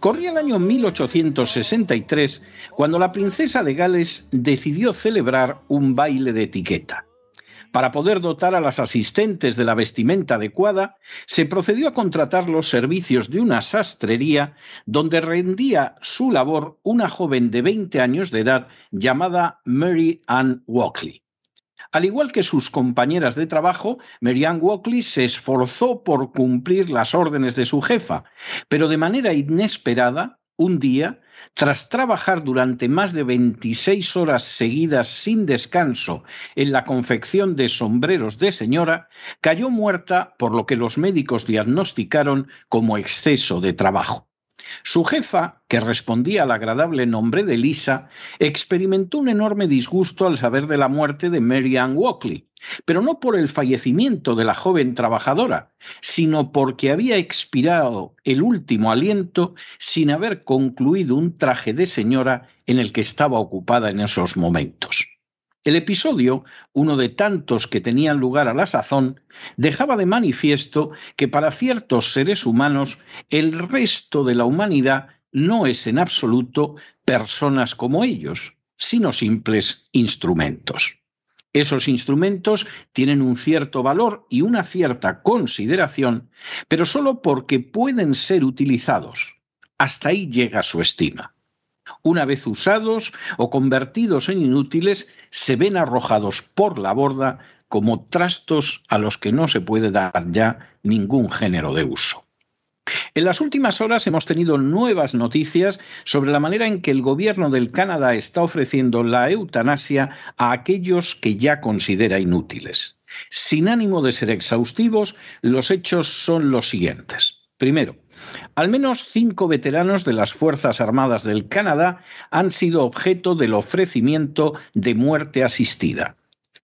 Corría el año 1863 cuando la princesa de Gales decidió celebrar un baile de etiqueta. Para poder dotar a las asistentes de la vestimenta adecuada, se procedió a contratar los servicios de una sastrería donde rendía su labor una joven de 20 años de edad llamada Mary Ann Walkley. Al igual que sus compañeras de trabajo, Mary Ann Walkley se esforzó por cumplir las órdenes de su jefa, pero de manera inesperada, un día, tras trabajar durante más de 26 horas seguidas sin descanso en la confección de sombreros de señora, cayó muerta por lo que los médicos diagnosticaron como exceso de trabajo. Su jefa, que respondía al agradable nombre de Lisa, experimentó un enorme disgusto al saber de la muerte de Mary Ann Walkley, pero no por el fallecimiento de la joven trabajadora, sino porque había expirado el último aliento sin haber concluido un traje de señora en el que estaba ocupada en esos momentos. El episodio, uno de tantos que tenían lugar a la sazón, dejaba de manifiesto que para ciertos seres humanos el resto de la humanidad no es en absoluto personas como ellos, sino simples instrumentos. Esos instrumentos tienen un cierto valor y una cierta consideración, pero solo porque pueden ser utilizados. Hasta ahí llega su estima una vez usados o convertidos en inútiles, se ven arrojados por la borda como trastos a los que no se puede dar ya ningún género de uso. En las últimas horas hemos tenido nuevas noticias sobre la manera en que el gobierno del Canadá está ofreciendo la eutanasia a aquellos que ya considera inútiles. Sin ánimo de ser exhaustivos, los hechos son los siguientes. Primero, al menos cinco veteranos de las Fuerzas Armadas del Canadá han sido objeto del ofrecimiento de muerte asistida.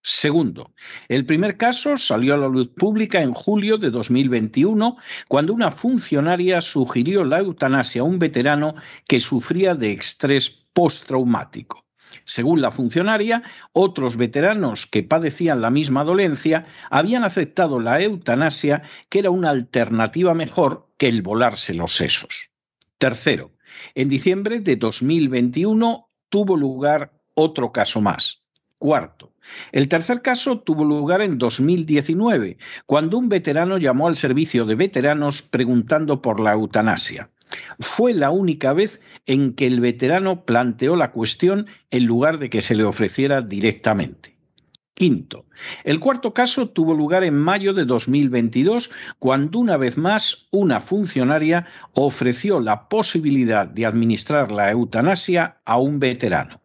Segundo, el primer caso salió a la luz pública en julio de 2021, cuando una funcionaria sugirió la eutanasia a un veterano que sufría de estrés postraumático. Según la funcionaria, otros veteranos que padecían la misma dolencia habían aceptado la eutanasia, que era una alternativa mejor el volarse los sesos. Tercero, en diciembre de 2021 tuvo lugar otro caso más. Cuarto, el tercer caso tuvo lugar en 2019, cuando un veterano llamó al servicio de veteranos preguntando por la eutanasia. Fue la única vez en que el veterano planteó la cuestión en lugar de que se le ofreciera directamente. Quinto, el cuarto caso tuvo lugar en mayo de 2022, cuando una vez más una funcionaria ofreció la posibilidad de administrar la eutanasia a un veterano.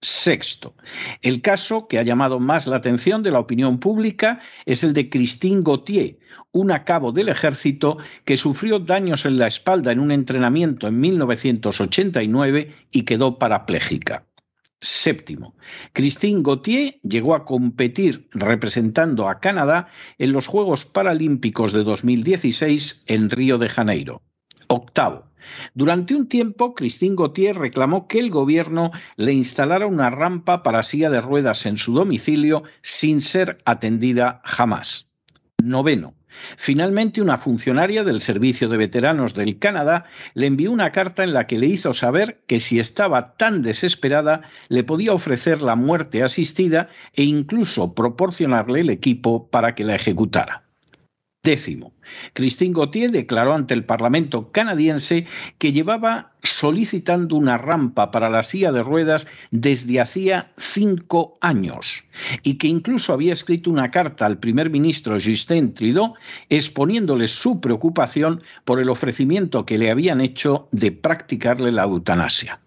Sexto, el caso que ha llamado más la atención de la opinión pública es el de Christine Gauthier, una cabo del ejército que sufrió daños en la espalda en un entrenamiento en 1989 y quedó parapléjica. Séptimo, Christine Gauthier llegó a competir representando a Canadá en los Juegos Paralímpicos de 2016 en Río de Janeiro. Octavo, durante un tiempo, Christine Gauthier reclamó que el gobierno le instalara una rampa para silla de ruedas en su domicilio sin ser atendida jamás. Noveno. Finalmente, una funcionaria del Servicio de Veteranos del Canadá le envió una carta en la que le hizo saber que si estaba tan desesperada le podía ofrecer la muerte asistida e incluso proporcionarle el equipo para que la ejecutara. Décimo, Christine Gauthier declaró ante el Parlamento canadiense que llevaba solicitando una rampa para la silla de ruedas desde hacía cinco años y que incluso había escrito una carta al primer ministro Justin Trudeau exponiéndole su preocupación por el ofrecimiento que le habían hecho de practicarle la eutanasia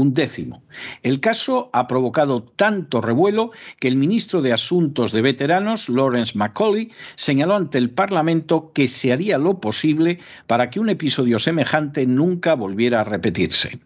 un décimo. El caso ha provocado tanto revuelo que el ministro de Asuntos de Veteranos, Lawrence Macaulay, señaló ante el Parlamento que se haría lo posible para que un episodio semejante nunca volviera a repetirse.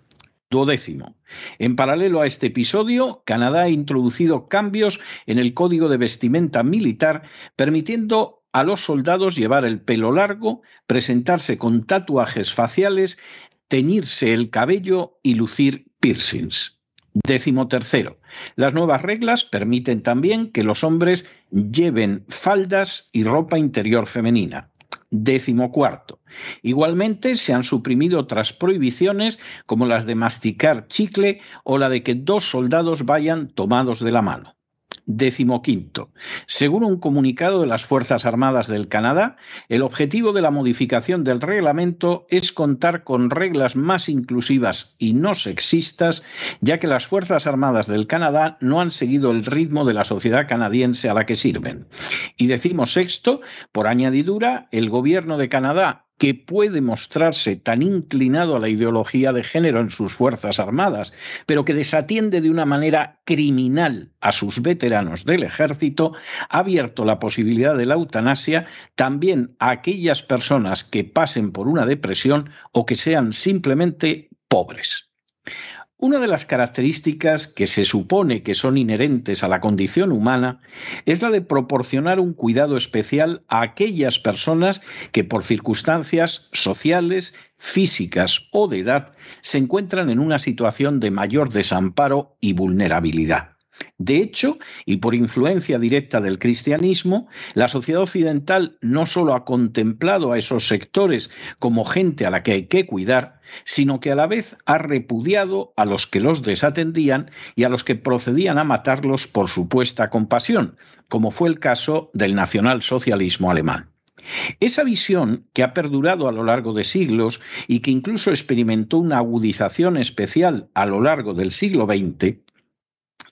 Duodécimo. En paralelo a este episodio, Canadá ha introducido cambios en el código de vestimenta militar, permitiendo a los soldados llevar el pelo largo, presentarse con tatuajes faciales, teñirse el cabello y lucir piercings. Décimo tercero. Las nuevas reglas permiten también que los hombres lleven faldas y ropa interior femenina. Décimo cuarto. Igualmente se han suprimido otras prohibiciones como las de masticar chicle o la de que dos soldados vayan tomados de la mano. Décimo quinto. Según un comunicado de las Fuerzas Armadas del Canadá, el objetivo de la modificación del reglamento es contar con reglas más inclusivas y no sexistas, ya que las Fuerzas Armadas del Canadá no han seguido el ritmo de la sociedad canadiense a la que sirven. Y decimos sexto, por añadidura, el gobierno de Canadá que puede mostrarse tan inclinado a la ideología de género en sus Fuerzas Armadas, pero que desatiende de una manera criminal a sus veteranos del ejército, ha abierto la posibilidad de la eutanasia también a aquellas personas que pasen por una depresión o que sean simplemente pobres. Una de las características que se supone que son inherentes a la condición humana es la de proporcionar un cuidado especial a aquellas personas que por circunstancias sociales, físicas o de edad se encuentran en una situación de mayor desamparo y vulnerabilidad. De hecho, y por influencia directa del cristianismo, la sociedad occidental no solo ha contemplado a esos sectores como gente a la que hay que cuidar, sino que a la vez ha repudiado a los que los desatendían y a los que procedían a matarlos por supuesta compasión, como fue el caso del nacionalsocialismo alemán. Esa visión, que ha perdurado a lo largo de siglos y que incluso experimentó una agudización especial a lo largo del siglo XX,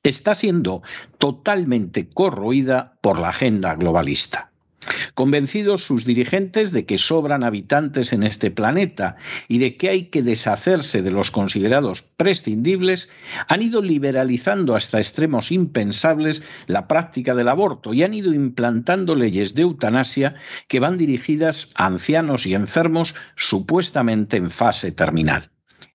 está siendo totalmente corroída por la agenda globalista. Convencidos sus dirigentes de que sobran habitantes en este planeta y de que hay que deshacerse de los considerados prescindibles, han ido liberalizando hasta extremos impensables la práctica del aborto y han ido implantando leyes de eutanasia que van dirigidas a ancianos y enfermos supuestamente en fase terminal.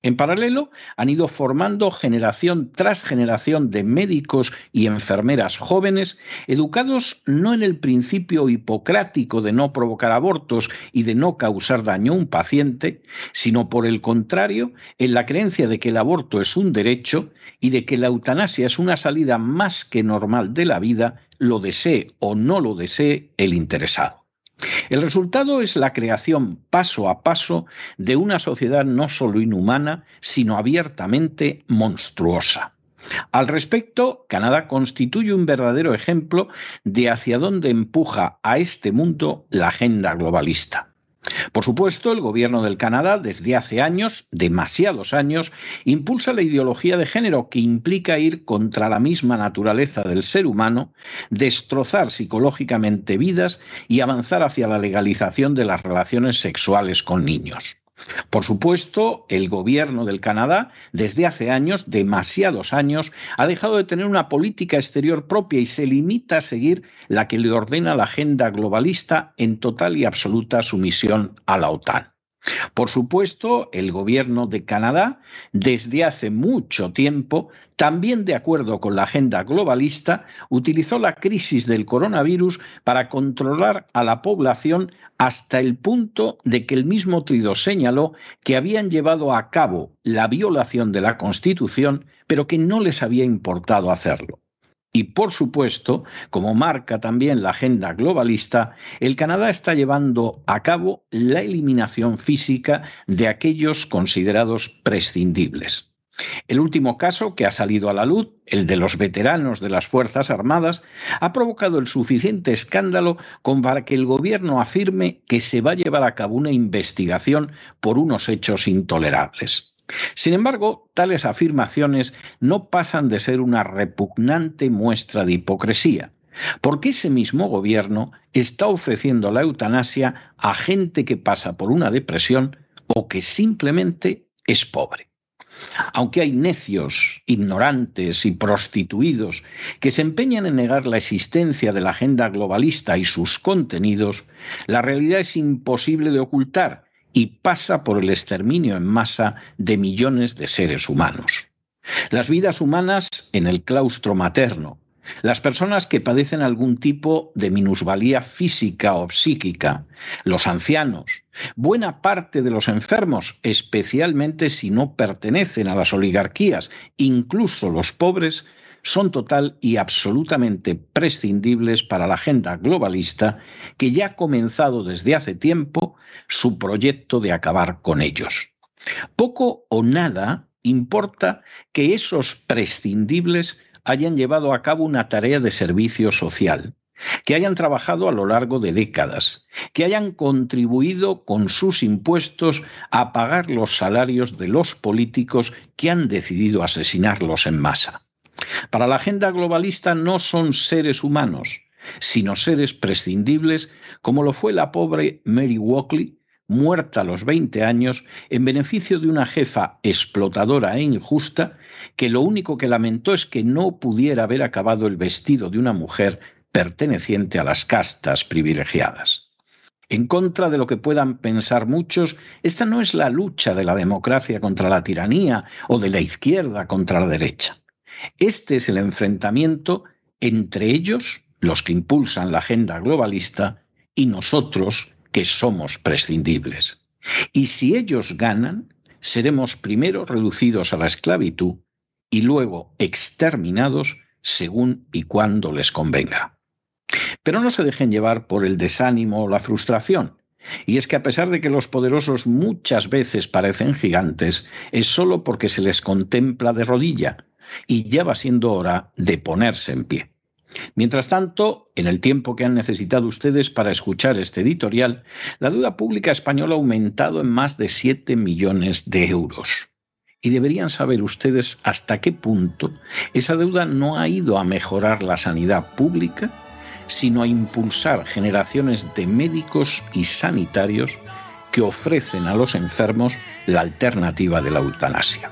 En paralelo, han ido formando generación tras generación de médicos y enfermeras jóvenes, educados no en el principio hipocrático de no provocar abortos y de no causar daño a un paciente, sino por el contrario, en la creencia de que el aborto es un derecho y de que la eutanasia es una salida más que normal de la vida, lo desee o no lo desee el interesado. El resultado es la creación paso a paso de una sociedad no solo inhumana, sino abiertamente monstruosa. Al respecto, Canadá constituye un verdadero ejemplo de hacia dónde empuja a este mundo la agenda globalista. Por supuesto, el gobierno del Canadá desde hace años, demasiados años, impulsa la ideología de género que implica ir contra la misma naturaleza del ser humano, destrozar psicológicamente vidas y avanzar hacia la legalización de las relaciones sexuales con niños. Por supuesto, el gobierno del Canadá, desde hace años, demasiados años, ha dejado de tener una política exterior propia y se limita a seguir la que le ordena la agenda globalista en total y absoluta sumisión a la OTAN. Por supuesto, el gobierno de Canadá, desde hace mucho tiempo, también de acuerdo con la agenda globalista, utilizó la crisis del coronavirus para controlar a la población hasta el punto de que el mismo Trudeau señaló que habían llevado a cabo la violación de la Constitución, pero que no les había importado hacerlo. Y por supuesto, como marca también la agenda globalista, el Canadá está llevando a cabo la eliminación física de aquellos considerados prescindibles. El último caso que ha salido a la luz, el de los veteranos de las Fuerzas Armadas, ha provocado el suficiente escándalo como para que el gobierno afirme que se va a llevar a cabo una investigación por unos hechos intolerables. Sin embargo, tales afirmaciones no pasan de ser una repugnante muestra de hipocresía, porque ese mismo gobierno está ofreciendo la eutanasia a gente que pasa por una depresión o que simplemente es pobre. Aunque hay necios, ignorantes y prostituidos que se empeñan en negar la existencia de la agenda globalista y sus contenidos, la realidad es imposible de ocultar y pasa por el exterminio en masa de millones de seres humanos. Las vidas humanas en el claustro materno, las personas que padecen algún tipo de minusvalía física o psíquica, los ancianos, buena parte de los enfermos, especialmente si no pertenecen a las oligarquías, incluso los pobres, son total y absolutamente prescindibles para la agenda globalista que ya ha comenzado desde hace tiempo su proyecto de acabar con ellos. Poco o nada importa que esos prescindibles hayan llevado a cabo una tarea de servicio social, que hayan trabajado a lo largo de décadas, que hayan contribuido con sus impuestos a pagar los salarios de los políticos que han decidido asesinarlos en masa. Para la agenda globalista no son seres humanos, sino seres prescindibles, como lo fue la pobre Mary Walkley, muerta a los 20 años en beneficio de una jefa explotadora e injusta que lo único que lamentó es que no pudiera haber acabado el vestido de una mujer perteneciente a las castas privilegiadas. En contra de lo que puedan pensar muchos, esta no es la lucha de la democracia contra la tiranía o de la izquierda contra la derecha. Este es el enfrentamiento entre ellos, los que impulsan la agenda globalista, y nosotros, que somos prescindibles. Y si ellos ganan, seremos primero reducidos a la esclavitud y luego exterminados según y cuando les convenga. Pero no se dejen llevar por el desánimo o la frustración. Y es que a pesar de que los poderosos muchas veces parecen gigantes, es solo porque se les contempla de rodilla, y ya va siendo hora de ponerse en pie. Mientras tanto, en el tiempo que han necesitado ustedes para escuchar este editorial, la deuda pública española ha aumentado en más de 7 millones de euros. Y deberían saber ustedes hasta qué punto esa deuda no ha ido a mejorar la sanidad pública, sino a impulsar generaciones de médicos y sanitarios que ofrecen a los enfermos la alternativa de la eutanasia.